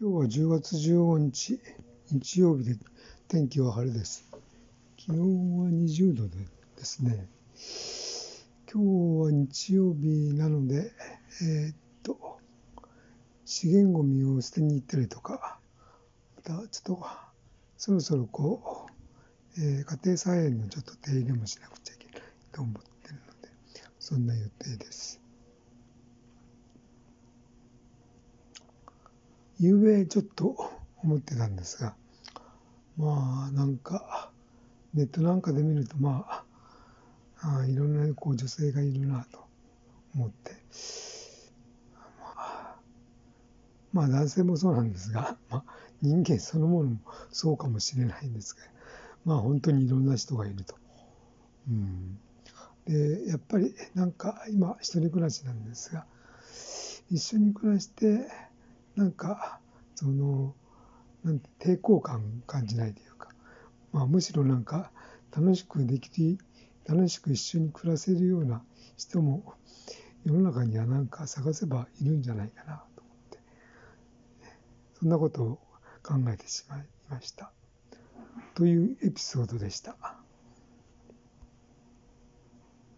今日は10月15日、日曜日で天気は晴れです。気温は20度でですね。今日は日曜日なので、えー、っと、資源ごみを捨てに行ったりとか、またちょっと、そろそろこう、えー、家庭菜園のちょっと手入れもしなくちゃいけないと思ってるので、そんな予定です。ゆうべちょっと思ってたんですが、まあなんか、ネットなんかで見ると、まあ、あいろんなこう女性がいるなと思って、まあ、まあ男性もそうなんですが、まあ、人間そのものもそうかもしれないんですが、まあ本当にいろんな人がいると。うん、でやっぱりなんか今一人暮らしなんですが一緒に暮らしてなんかそのなんて抵抗感感じないというか、まあ、むしろなんか楽しくでき楽しく一緒に暮らせるような人も世の中にはなんか探せばいるんじゃないかなと思ってそんなことを考えてしまいましたというエピソードでした。